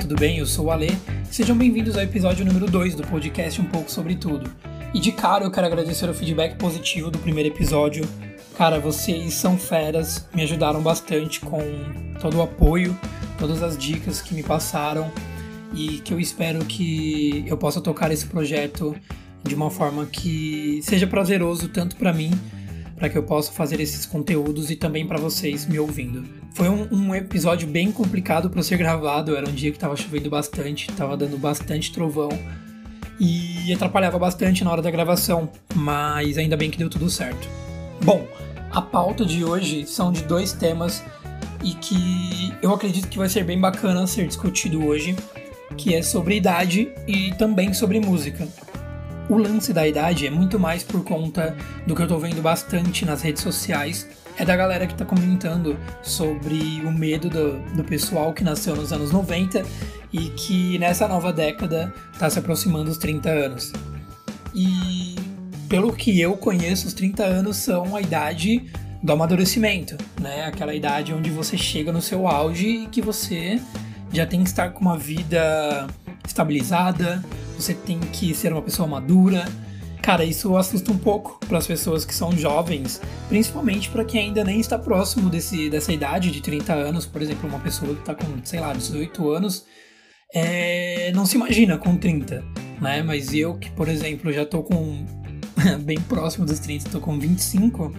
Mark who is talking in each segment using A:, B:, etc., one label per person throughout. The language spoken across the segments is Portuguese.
A: tudo bem? Eu sou o Ale. Sejam bem-vindos ao episódio número 2 do podcast Um pouco sobre tudo. E de cara eu quero agradecer o feedback positivo do primeiro episódio. Cara, vocês são feras, me ajudaram bastante com todo o apoio, todas as dicas que me passaram e que eu espero que eu possa tocar esse projeto de uma forma que seja prazeroso tanto para mim para que eu possa fazer esses conteúdos e também para vocês me ouvindo. Foi um, um episódio bem complicado para ser gravado, era um dia que estava chovendo bastante, estava dando bastante trovão e atrapalhava bastante na hora da gravação, mas ainda bem que deu tudo certo. Bom, a pauta de hoje são de dois temas e que eu acredito que vai ser bem bacana ser discutido hoje, que é sobre idade e também sobre música. O lance da idade é muito mais por conta do que eu tô vendo bastante nas redes sociais. É da galera que tá comentando sobre o medo do, do pessoal que nasceu nos anos 90 e que nessa nova década tá se aproximando dos 30 anos. E pelo que eu conheço, os 30 anos são a idade do amadurecimento, né? Aquela idade onde você chega no seu auge e que você já tem que estar com uma vida estabilizada, você tem que ser uma pessoa madura. Cara, isso assusta um pouco para as pessoas que são jovens, principalmente para quem ainda nem está próximo desse, dessa idade de 30 anos. Por exemplo, uma pessoa que está com, sei lá, 18 anos, é, não se imagina com 30, né? Mas eu, que por exemplo já estou com bem próximo dos 30, estou com 25,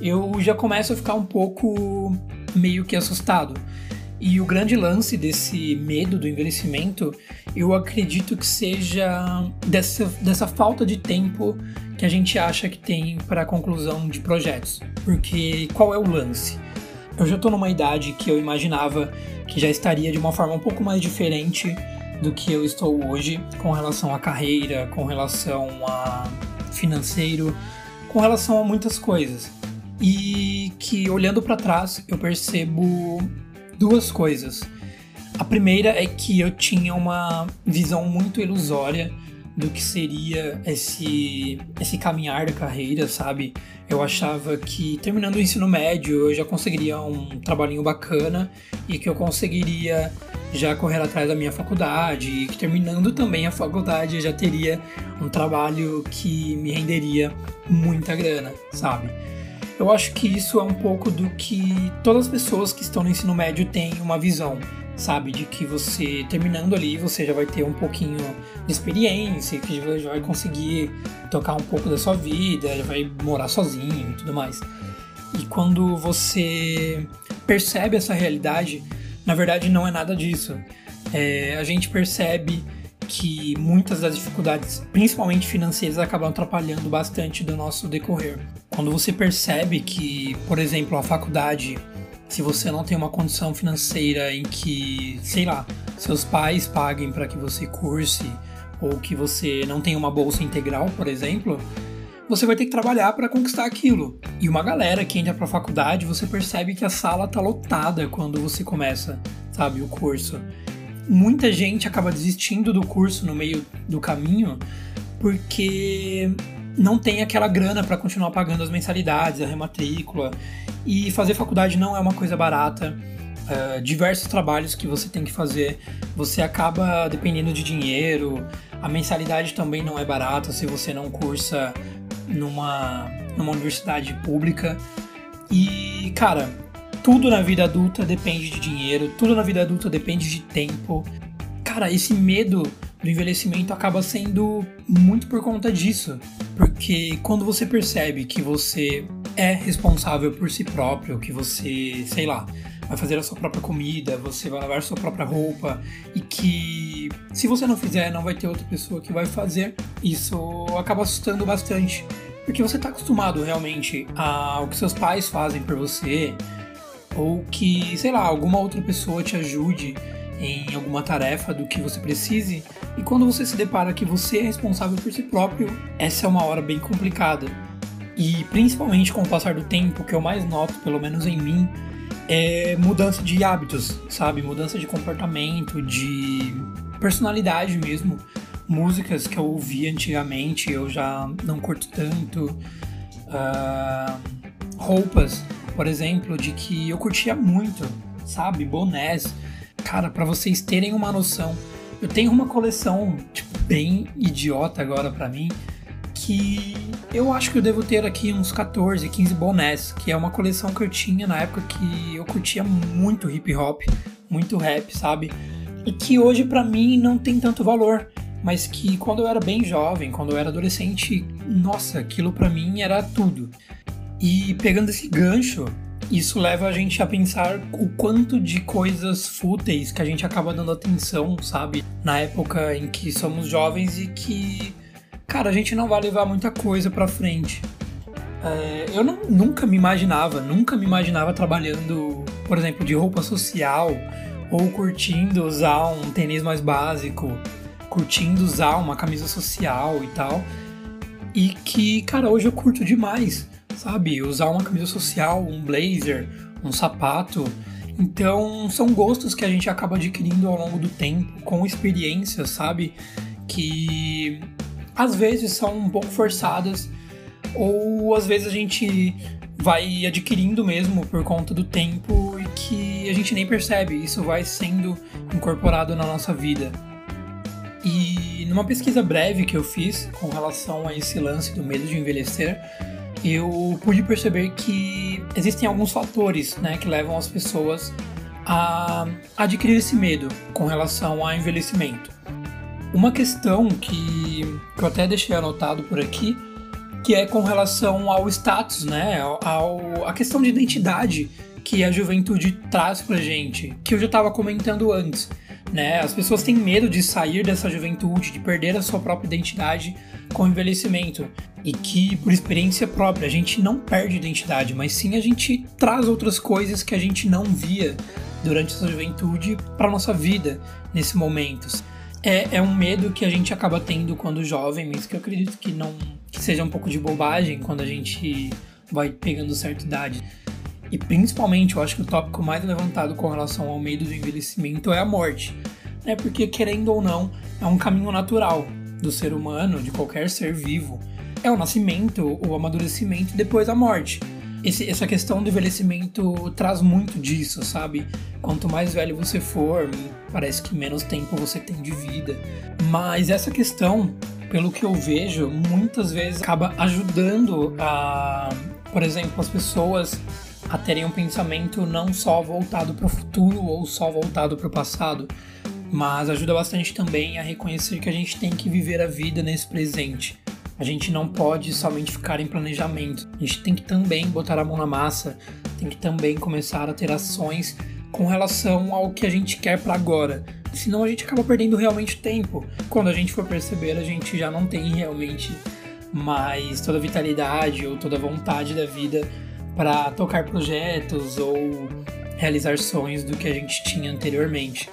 A: eu já começo a ficar um pouco meio que assustado. E o grande lance desse medo do envelhecimento, eu acredito que seja dessa, dessa falta de tempo que a gente acha que tem para a conclusão de projetos. Porque qual é o lance? Eu já estou numa idade que eu imaginava que já estaria de uma forma um pouco mais diferente do que eu estou hoje com relação à carreira, com relação a financeiro, com relação a muitas coisas. E que olhando para trás eu percebo duas coisas. A primeira é que eu tinha uma visão muito ilusória do que seria esse, esse caminhar da carreira, sabe? Eu achava que terminando o ensino médio eu já conseguiria um trabalhinho bacana e que eu conseguiria já correr atrás da minha faculdade e que terminando também a faculdade eu já teria um trabalho que me renderia muita grana, sabe? Eu acho que isso é um pouco do que todas as pessoas que estão no ensino médio têm uma visão, sabe? De que você, terminando ali, você já vai ter um pouquinho de experiência, que já vai conseguir tocar um pouco da sua vida, já vai morar sozinho e tudo mais. E quando você percebe essa realidade, na verdade não é nada disso. É, a gente percebe que muitas das dificuldades, principalmente financeiras, acabam atrapalhando bastante do nosso decorrer. Quando você percebe que, por exemplo, a faculdade, se você não tem uma condição financeira em que, sei lá, seus pais paguem para que você curse, ou que você não tem uma bolsa integral, por exemplo, você vai ter que trabalhar para conquistar aquilo. E uma galera que entra para a faculdade, você percebe que a sala tá lotada quando você começa, sabe, o curso muita gente acaba desistindo do curso no meio do caminho porque não tem aquela grana para continuar pagando as mensalidades, a rematrícula. E fazer faculdade não é uma coisa barata. Uh, diversos trabalhos que você tem que fazer, você acaba dependendo de dinheiro. A mensalidade também não é barata se você não cursa numa, numa universidade pública. E, cara, tudo na vida adulta depende de dinheiro, tudo na vida adulta depende de tempo. Cara, esse medo do envelhecimento acaba sendo muito por conta disso. Porque quando você percebe que você é responsável por si próprio, que você, sei lá, vai fazer a sua própria comida, você vai lavar sua própria roupa e que se você não fizer, não vai ter outra pessoa que vai fazer, isso acaba assustando bastante. Porque você está acostumado realmente ao que seus pais fazem por você, ou que, sei lá, alguma outra pessoa te ajude em alguma tarefa do que você precise, e quando você se depara que você é responsável por si próprio, essa é uma hora bem complicada. E principalmente com o passar do tempo, o que eu mais noto, pelo menos em mim, é mudança de hábitos, sabe? Mudança de comportamento, de personalidade mesmo. Músicas que eu ouvia antigamente eu já não curto tanto. Uh, roupas por exemplo, de que eu curtia muito, sabe? Bonés. cara, para vocês terem uma noção, eu tenho uma coleção, tipo, bem idiota agora para mim, que eu acho que eu devo ter aqui uns 14, 15 bonés, que é uma coleção que eu tinha na época que eu curtia muito hip hop, muito rap, sabe? E que hoje para mim não tem tanto valor, mas que quando eu era bem jovem, quando eu era adolescente, nossa, aquilo para mim era tudo. E pegando esse gancho, isso leva a gente a pensar o quanto de coisas fúteis que a gente acaba dando atenção, sabe? Na época em que somos jovens e que cara, a gente não vai levar muita coisa pra frente. É, eu não, nunca me imaginava, nunca me imaginava trabalhando, por exemplo, de roupa social ou curtindo usar um tênis mais básico, curtindo usar uma camisa social e tal. E que, cara, hoje eu curto demais, sabe? Usar uma camisa social, um blazer, um sapato. Então, são gostos que a gente acaba adquirindo ao longo do tempo, com experiências, sabe? Que às vezes são um pouco forçadas, ou às vezes a gente vai adquirindo mesmo por conta do tempo e que a gente nem percebe, isso vai sendo incorporado na nossa vida. E numa pesquisa breve que eu fiz com relação a esse lance do medo de envelhecer, eu pude perceber que existem alguns fatores né, que levam as pessoas a adquirir esse medo com relação ao envelhecimento. Uma questão que, que eu até deixei anotado por aqui, que é com relação ao status, né? Ao, a questão de identidade que a juventude traz pra gente, que eu já estava comentando antes. Né? As pessoas têm medo de sair dessa juventude, de perder a sua própria identidade com o envelhecimento. E que, por experiência própria, a gente não perde identidade, mas sim a gente traz outras coisas que a gente não via durante essa juventude para nossa vida nesse momento é, é um medo que a gente acaba tendo quando jovem, mas que eu acredito que não que seja um pouco de bobagem quando a gente vai pegando certa idade. E principalmente, eu acho que o tópico mais levantado com relação ao medo do envelhecimento é a morte. Né? Porque, querendo ou não, é um caminho natural do ser humano, de qualquer ser vivo. É o nascimento, o amadurecimento e depois a morte esse, essa questão do envelhecimento traz muito disso, sabe? Quanto mais velho você for, parece que menos tempo você tem de vida. Mas essa questão, pelo que eu vejo, muitas vezes acaba ajudando a, por exemplo, as pessoas a terem um pensamento não só voltado para o futuro ou só voltado para o passado, mas ajuda bastante também a reconhecer que a gente tem que viver a vida nesse presente. A gente não pode somente ficar em planejamento. A gente tem que também botar a mão na massa, tem que também começar a ter ações com relação ao que a gente quer para agora. Senão a gente acaba perdendo realmente tempo. Quando a gente for perceber, a gente já não tem realmente mais toda a vitalidade ou toda a vontade da vida para tocar projetos ou realizar sonhos do que a gente tinha anteriormente.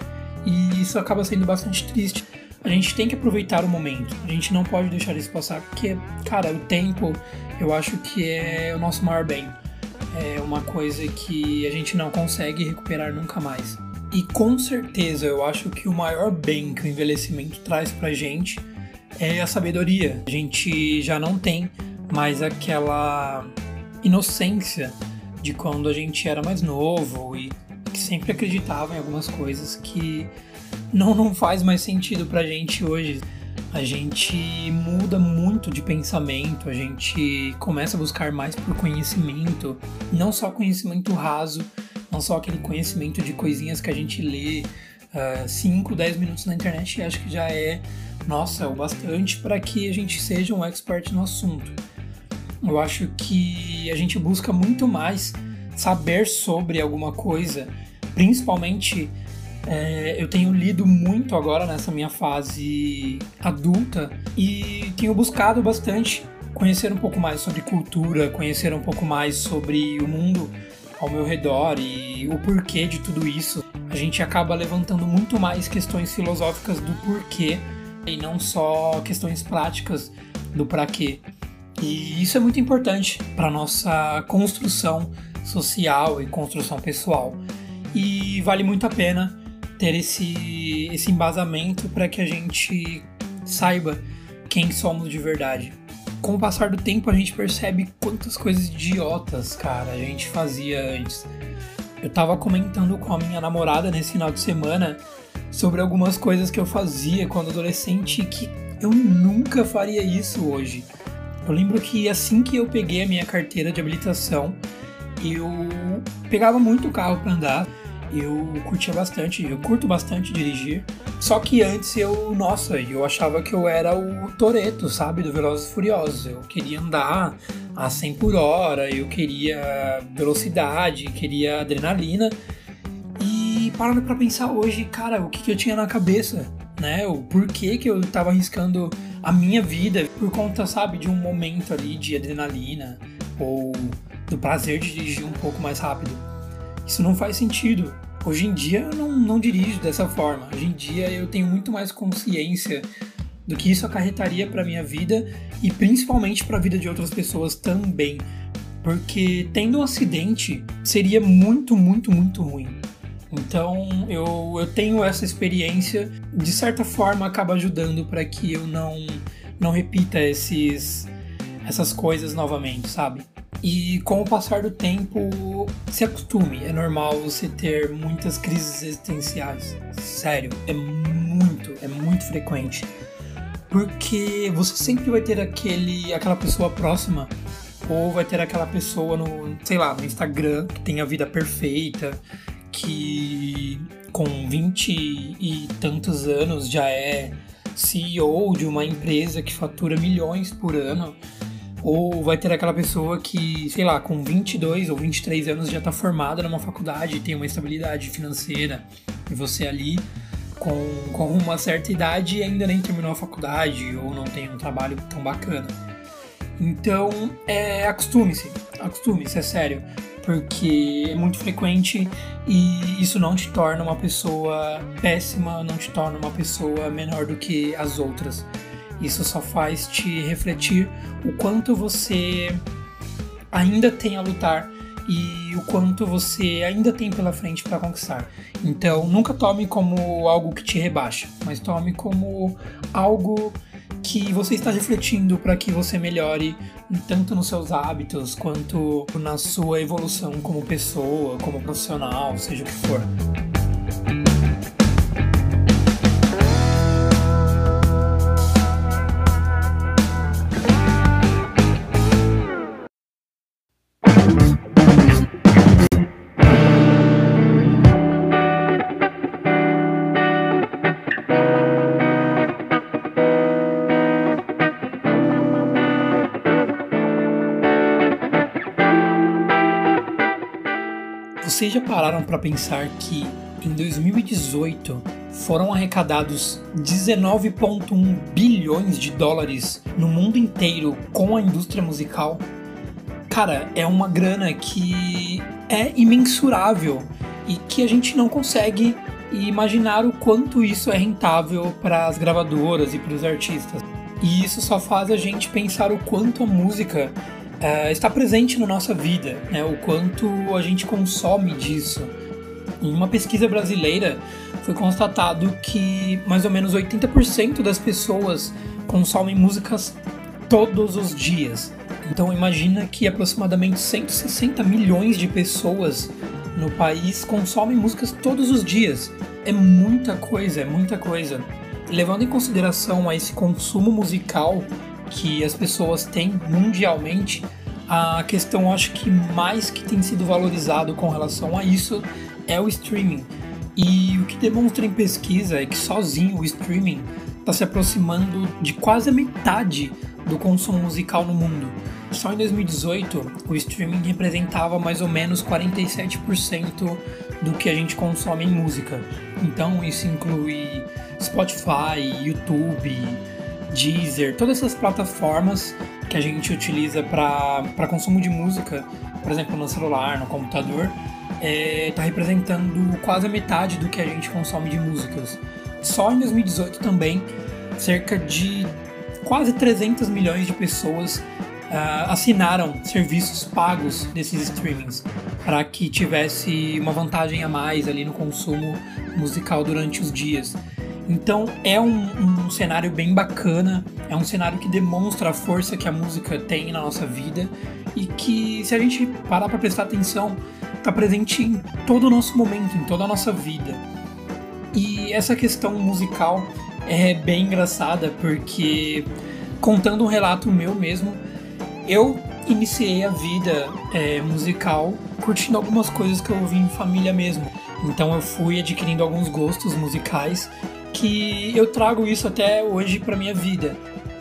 A: E isso acaba sendo bastante triste a gente tem que aproveitar o momento. A gente não pode deixar isso passar, porque, cara, o tempo eu acho que é o nosso maior bem. É uma coisa que a gente não consegue recuperar nunca mais. E com certeza eu acho que o maior bem que o envelhecimento traz pra gente é a sabedoria. A gente já não tem mais aquela inocência de quando a gente era mais novo e que sempre acreditava em algumas coisas que não, não faz mais sentido pra gente hoje. A gente muda muito de pensamento, a gente começa a buscar mais por conhecimento, não só conhecimento raso, não só aquele conhecimento de coisinhas que a gente lê 5, uh, 10 minutos na internet e acho que já é, nossa, o bastante para que a gente seja um expert no assunto. Eu acho que a gente busca muito mais saber sobre alguma coisa, principalmente é, eu tenho lido muito agora nessa minha fase adulta e tenho buscado bastante conhecer um pouco mais sobre cultura, conhecer um pouco mais sobre o mundo ao meu redor e o porquê de tudo isso. A gente acaba levantando muito mais questões filosóficas do porquê e não só questões práticas do para quê. E isso é muito importante para nossa construção social e construção pessoal. E vale muito a pena ter esse, esse embasamento para que a gente saiba quem somos de verdade. Com o passar do tempo, a gente percebe quantas coisas idiotas, cara, a gente fazia antes. Eu tava comentando com a minha namorada nesse final de semana sobre algumas coisas que eu fazia quando adolescente que eu nunca faria isso hoje. Eu lembro que assim que eu peguei a minha carteira de habilitação, eu pegava muito carro para andar. Eu curtia bastante, eu curto bastante dirigir. Só que antes eu, nossa, eu achava que eu era o Toreto, sabe, do Velozes e Furiosos. Eu queria andar a 100 por hora, eu queria velocidade, queria adrenalina. E parando para pensar hoje, cara, o que, que eu tinha na cabeça, né? O porquê que eu tava arriscando a minha vida por conta, sabe, de um momento ali de adrenalina ou do prazer de dirigir um pouco mais rápido. Isso não faz sentido. Hoje em dia eu não, não dirijo dessa forma. Hoje em dia eu tenho muito mais consciência do que isso acarretaria para minha vida e principalmente para a vida de outras pessoas também. Porque tendo um acidente seria muito, muito, muito ruim. Então eu, eu tenho essa experiência, de certa forma acaba ajudando para que eu não, não repita esses, essas coisas novamente, sabe? E com o passar do tempo, se acostume. É normal você ter muitas crises existenciais. Sério, é muito, é muito frequente. Porque você sempre vai ter aquele, aquela pessoa próxima, ou vai ter aquela pessoa no, sei lá, no Instagram que tem a vida perfeita, que com 20 e tantos anos já é CEO de uma empresa que fatura milhões por ano ou vai ter aquela pessoa que, sei lá, com 22 ou 23 anos já está formada numa faculdade, tem uma estabilidade financeira, e você ali com, com uma certa idade ainda nem terminou a faculdade ou não tem um trabalho tão bacana. Então, é, acostume-se, acostume-se, é sério, porque é muito frequente e isso não te torna uma pessoa péssima, não te torna uma pessoa menor do que as outras. Isso só faz te refletir o quanto você ainda tem a lutar e o quanto você ainda tem pela frente para conquistar. Então, nunca tome como algo que te rebaixa, mas tome como algo que você está refletindo para que você melhore tanto nos seus hábitos quanto na sua evolução como pessoa, como profissional, seja o que for. Pararam para pensar que em 2018 foram arrecadados 19,1 bilhões de dólares no mundo inteiro com a indústria musical? Cara, é uma grana que é imensurável e que a gente não consegue imaginar o quanto isso é rentável para as gravadoras e para os artistas. E isso só faz a gente pensar o quanto a música uh, está presente na nossa vida, né? o quanto a gente consome disso. Em uma pesquisa brasileira, foi constatado que mais ou menos 80% das pessoas consomem músicas todos os dias. Então imagina que aproximadamente 160 milhões de pessoas no país consomem músicas todos os dias. É muita coisa, é muita coisa. Levando em consideração esse consumo musical, que as pessoas têm mundialmente, a questão acho que mais que tem sido valorizado com relação a isso é o streaming. E o que demonstra em pesquisa é que sozinho o streaming está se aproximando de quase a metade do consumo musical no mundo. Só em 2018, o streaming representava mais ou menos 47% do que a gente consome em música. Então, isso inclui Spotify, YouTube, Deezer, todas essas plataformas que a gente utiliza para consumo de música, por exemplo, no celular, no computador, está é, tá representando quase a metade do que a gente consome de músicas. Só em 2018 também, cerca de quase 300 milhões de pessoas uh, assinaram serviços pagos desses streamings para que tivesse uma vantagem a mais ali no consumo musical durante os dias. Então é um, um, cenário bem bacana, é um cenário que demonstra a força que a música tem na nossa vida e que se a gente parar para prestar atenção, tá presente em todo o nosso momento, em toda a nossa vida. E essa questão musical é bem engraçada porque, contando um relato meu mesmo, eu iniciei a vida é, musical curtindo algumas coisas que eu ouvi em família mesmo. Então eu fui adquirindo alguns gostos musicais que eu trago isso até hoje para minha vida.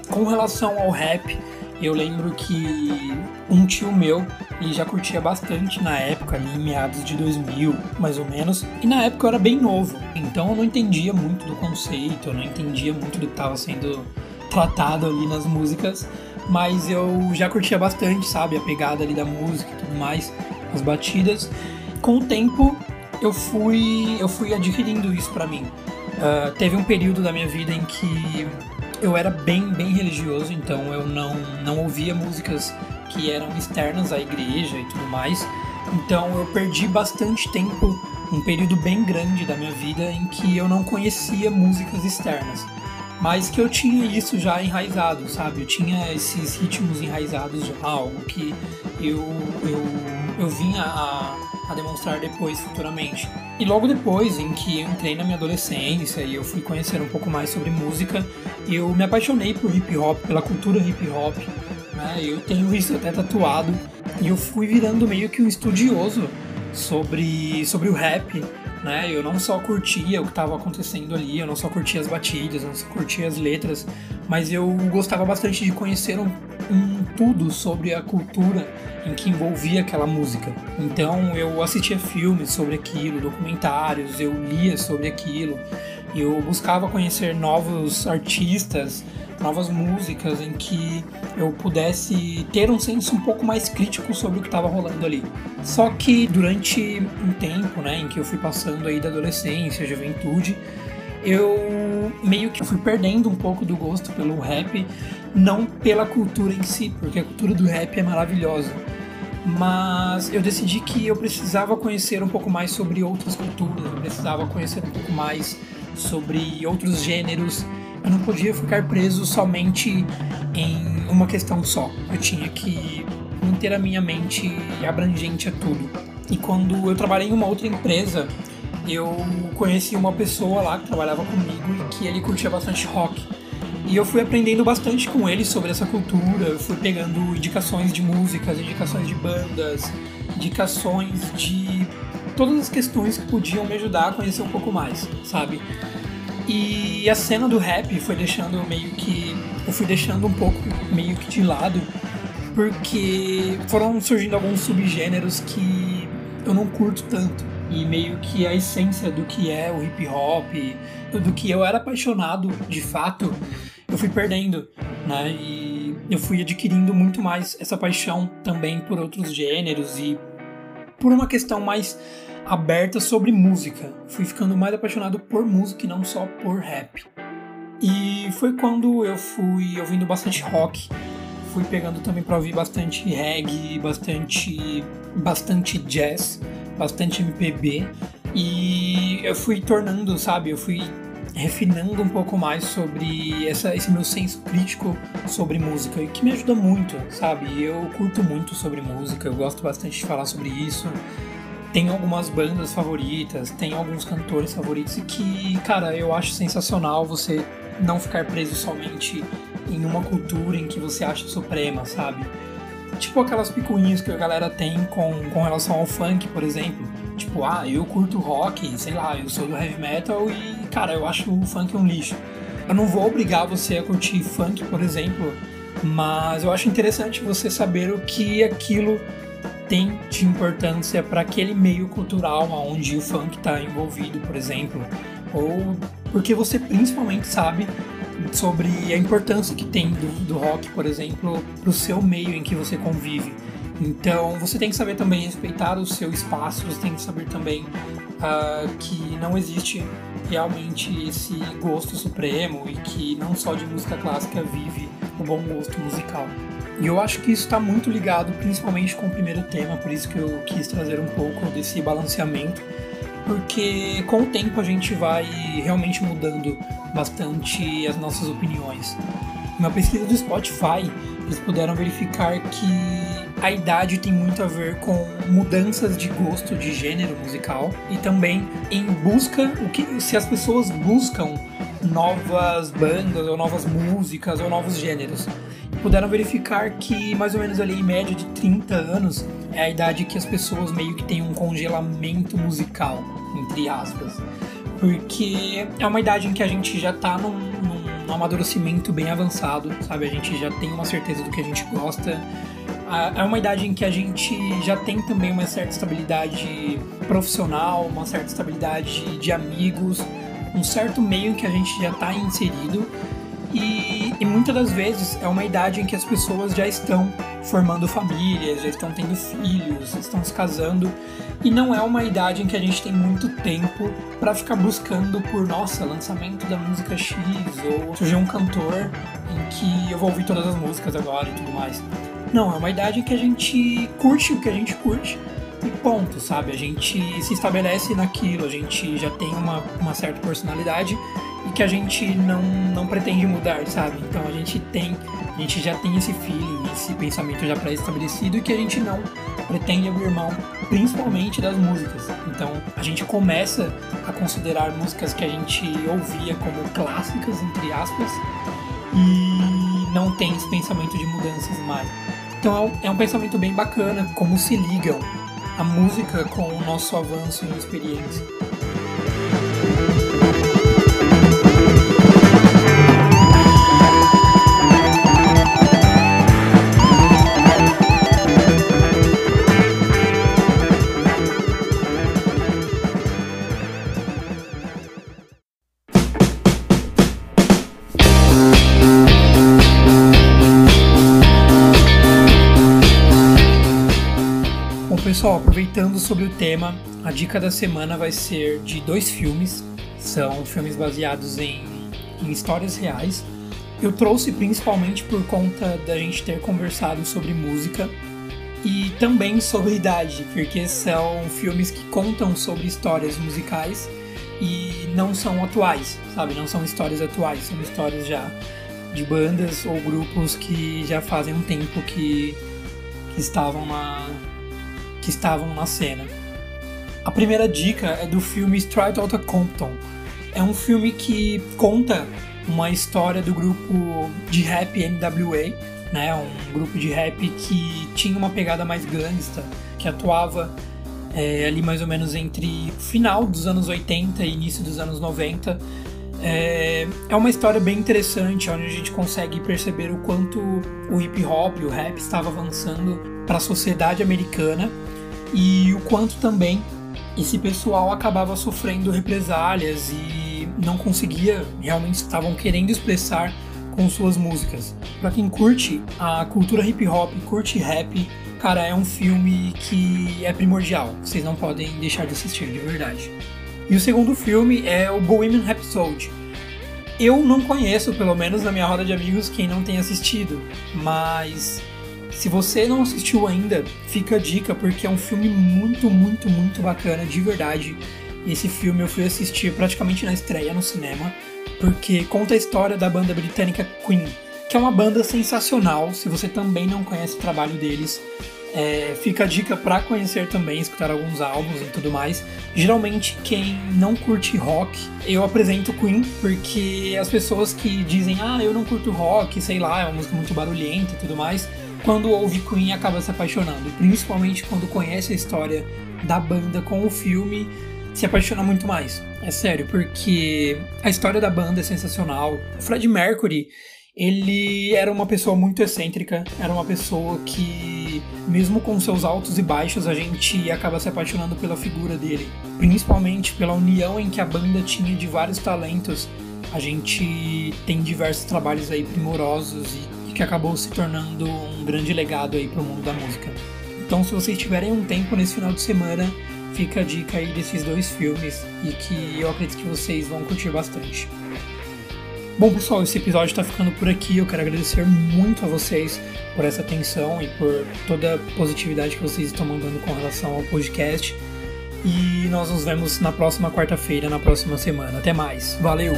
A: Com relação ao rap, eu lembro que um tio meu, ele já curtia bastante na época, ali em meados de 2000, mais ou menos. E na época eu era bem novo, então eu não entendia muito do conceito, eu não entendia muito do que estava sendo tratado ali nas músicas, mas eu já curtia bastante, sabe, a pegada ali da música e tudo mais, as batidas. Com o tempo eu fui eu fui adquirindo isso para mim. Uh, teve um período da minha vida em que eu era bem, bem religioso, então eu não, não ouvia músicas que eram externas à igreja e tudo mais. Então eu perdi bastante tempo, um período bem grande da minha vida em que eu não conhecia músicas externas. Mas que eu tinha isso já enraizado, sabe? Eu tinha esses ritmos enraizados algo que eu, eu, eu vinha a, a demonstrar depois, futuramente. E logo depois, em que entrei na minha adolescência e eu fui conhecer um pouco mais sobre música, eu me apaixonei por hip hop, pela cultura hip hop. Né? Eu tenho isso até tatuado e eu fui virando meio que um estudioso sobre, sobre o rap. Né? Eu não só curtia o que estava acontecendo ali, eu não só curtia as batidas, eu não só curtia as letras, mas eu gostava bastante de conhecer um, um tudo sobre a cultura em que envolvia aquela música. Então eu assistia filmes sobre aquilo, documentários, eu lia sobre aquilo, eu buscava conhecer novos artistas, novas músicas em que eu pudesse ter um senso um pouco mais crítico sobre o que estava rolando ali. Só que durante um tempo, né, em que eu fui passando aí da adolescência, juventude, eu meio que fui perdendo um pouco do gosto pelo rap, não pela cultura em si, porque a cultura do rap é maravilhosa. Mas eu decidi que eu precisava conhecer um pouco mais sobre outras culturas, eu precisava conhecer um pouco mais sobre outros gêneros. Eu não podia ficar preso somente em uma questão só. Eu tinha que manter a minha mente abrangente a tudo. E quando eu trabalhei em uma outra empresa, eu conheci uma pessoa lá que trabalhava comigo e que ele curtia bastante rock. E eu fui aprendendo bastante com ele sobre essa cultura, eu fui pegando indicações de músicas, indicações de bandas, indicações de todas as questões que podiam me ajudar a conhecer um pouco mais, sabe? E a cena do rap foi deixando meio que. Eu fui deixando um pouco meio que de lado, porque foram surgindo alguns subgêneros que eu não curto tanto e meio que a essência do que é o hip hop, do que eu era apaixonado de fato, eu fui perdendo, né? E eu fui adquirindo muito mais essa paixão também por outros gêneros e por uma questão mais aberta sobre música. Fui ficando mais apaixonado por música e não só por rap. E foi quando eu fui ouvindo bastante rock, fui pegando também para ouvir bastante reggae, bastante bastante jazz bastante MPB e eu fui tornando, sabe, eu fui refinando um pouco mais sobre essa, esse meu senso crítico sobre música, que me ajuda muito, sabe? Eu curto muito sobre música, eu gosto bastante de falar sobre isso. Tenho algumas bandas favoritas, tenho alguns cantores favoritos e que, cara, eu acho sensacional você não ficar preso somente em uma cultura em que você acha suprema, sabe? Tipo aquelas picuinhas que a galera tem com, com relação ao funk, por exemplo. Tipo, ah, eu curto rock, sei lá, eu sou do heavy metal e, cara, eu acho o funk um lixo. Eu não vou obrigar você a curtir funk, por exemplo, mas eu acho interessante você saber o que aquilo tem de importância para aquele meio cultural onde o funk está envolvido, por exemplo, ou porque você principalmente sabe sobre a importância que tem do, do rock, por exemplo, para o seu meio em que você convive. Então você tem que saber também respeitar o seu espaço, você tem que saber também uh, que não existe realmente esse gosto supremo e que não só de música clássica vive o bom gosto musical. E eu acho que isso está muito ligado principalmente com o primeiro tema, por isso que eu quis trazer um pouco desse balanceamento porque com o tempo a gente vai realmente mudando bastante as nossas opiniões. Uma pesquisa do Spotify, eles puderam verificar que a idade tem muito a ver com mudanças de gosto de gênero musical e também em busca o que se as pessoas buscam novas bandas ou novas músicas ou novos gêneros. Puderam verificar que mais ou menos ali em média de 30 anos é a idade que as pessoas meio que têm um congelamento musical, entre aspas. Porque é uma idade em que a gente já tá num, num amadurecimento bem avançado, sabe? A gente já tem uma certeza do que a gente gosta. É uma idade em que a gente já tem também uma certa estabilidade profissional, uma certa estabilidade de amigos, um certo meio que a gente já está inserido e, muitas das vezes é uma idade em que as pessoas já estão formando famílias, já estão tendo filhos, estão se casando e não é uma idade em que a gente tem muito tempo para ficar buscando por nossa lançamento da música X ou surgir um cantor em que eu vou ouvir todas as músicas agora e tudo mais. Não, é uma idade em que a gente curte o que a gente curte e ponto, sabe? A gente se estabelece naquilo, a gente já tem uma, uma certa personalidade e que a gente não, não pretende mudar, sabe? Então a gente tem, a gente já tem esse feeling, esse pensamento já pré-estabelecido e que a gente não pretende abrir mão, principalmente das músicas. Então a gente começa a considerar músicas que a gente ouvia como clássicas, entre aspas, e não tem esse pensamento de mudanças mais. Então é um, é pensamento bem bacana, como se ligam a música com o nosso avanço em experiência. Pessoal, aproveitando sobre o tema, a dica da semana vai ser de dois filmes. São filmes baseados em, em histórias reais. Eu trouxe principalmente por conta da gente ter conversado sobre música e também sobre idade, porque são filmes que contam sobre histórias musicais e não são atuais, sabe? Não são histórias atuais, são histórias já de bandas ou grupos que já fazem um tempo que, que estavam na, estavam na cena. A primeira dica é do filme Straight Outta Compton. É um filme que conta uma história do grupo de rap NWA, né, um grupo de rap que tinha uma pegada mais gangsta, que atuava é, ali mais ou menos entre final dos anos 80 e início dos anos 90. É, é uma história bem interessante, onde a gente consegue perceber o quanto o hip hop, o rap, estava avançando para a sociedade americana e o quanto também esse pessoal acabava sofrendo represálias e não conseguia, realmente estavam querendo expressar com suas músicas. Para quem curte a cultura hip hop, curte rap, cara, é um filme que é primordial. Vocês não podem deixar de assistir, de verdade. E o segundo filme é o Bohemian Rhapsody. Eu não conheço, pelo menos na minha roda de amigos, quem não tem assistido, mas se você não assistiu ainda, fica a dica porque é um filme muito, muito, muito bacana, de verdade. Esse filme eu fui assistir praticamente na estreia no cinema, porque conta a história da banda britânica Queen, que é uma banda sensacional. Se você também não conhece o trabalho deles, é, fica a dica para conhecer também, escutar alguns álbuns e tudo mais. Geralmente, quem não curte rock, eu apresento Queen, porque as pessoas que dizem, ah, eu não curto rock, sei lá, é uma música muito barulhenta e tudo mais, quando ouve Queen acaba se apaixonando, principalmente quando conhece a história da banda com o filme, se apaixona muito mais. É sério, porque a história da banda é sensacional. O Fred Mercury, ele era uma pessoa muito excêntrica, era uma pessoa que, mesmo com seus altos e baixos, a gente acaba se apaixonando pela figura dele, principalmente pela união em que a banda tinha de vários talentos. A gente tem diversos trabalhos aí primorosos e que acabou se tornando um grande legado aí para o mundo da música. Então, se vocês tiverem um tempo nesse final de semana, fica a dica aí desses dois filmes e que eu acredito que vocês vão curtir bastante. Bom, pessoal, esse episódio está ficando por aqui. Eu quero agradecer muito a vocês por essa atenção e por toda a positividade que vocês estão mandando com relação ao podcast. E nós nos vemos na próxima quarta-feira, na próxima semana. Até mais. Valeu!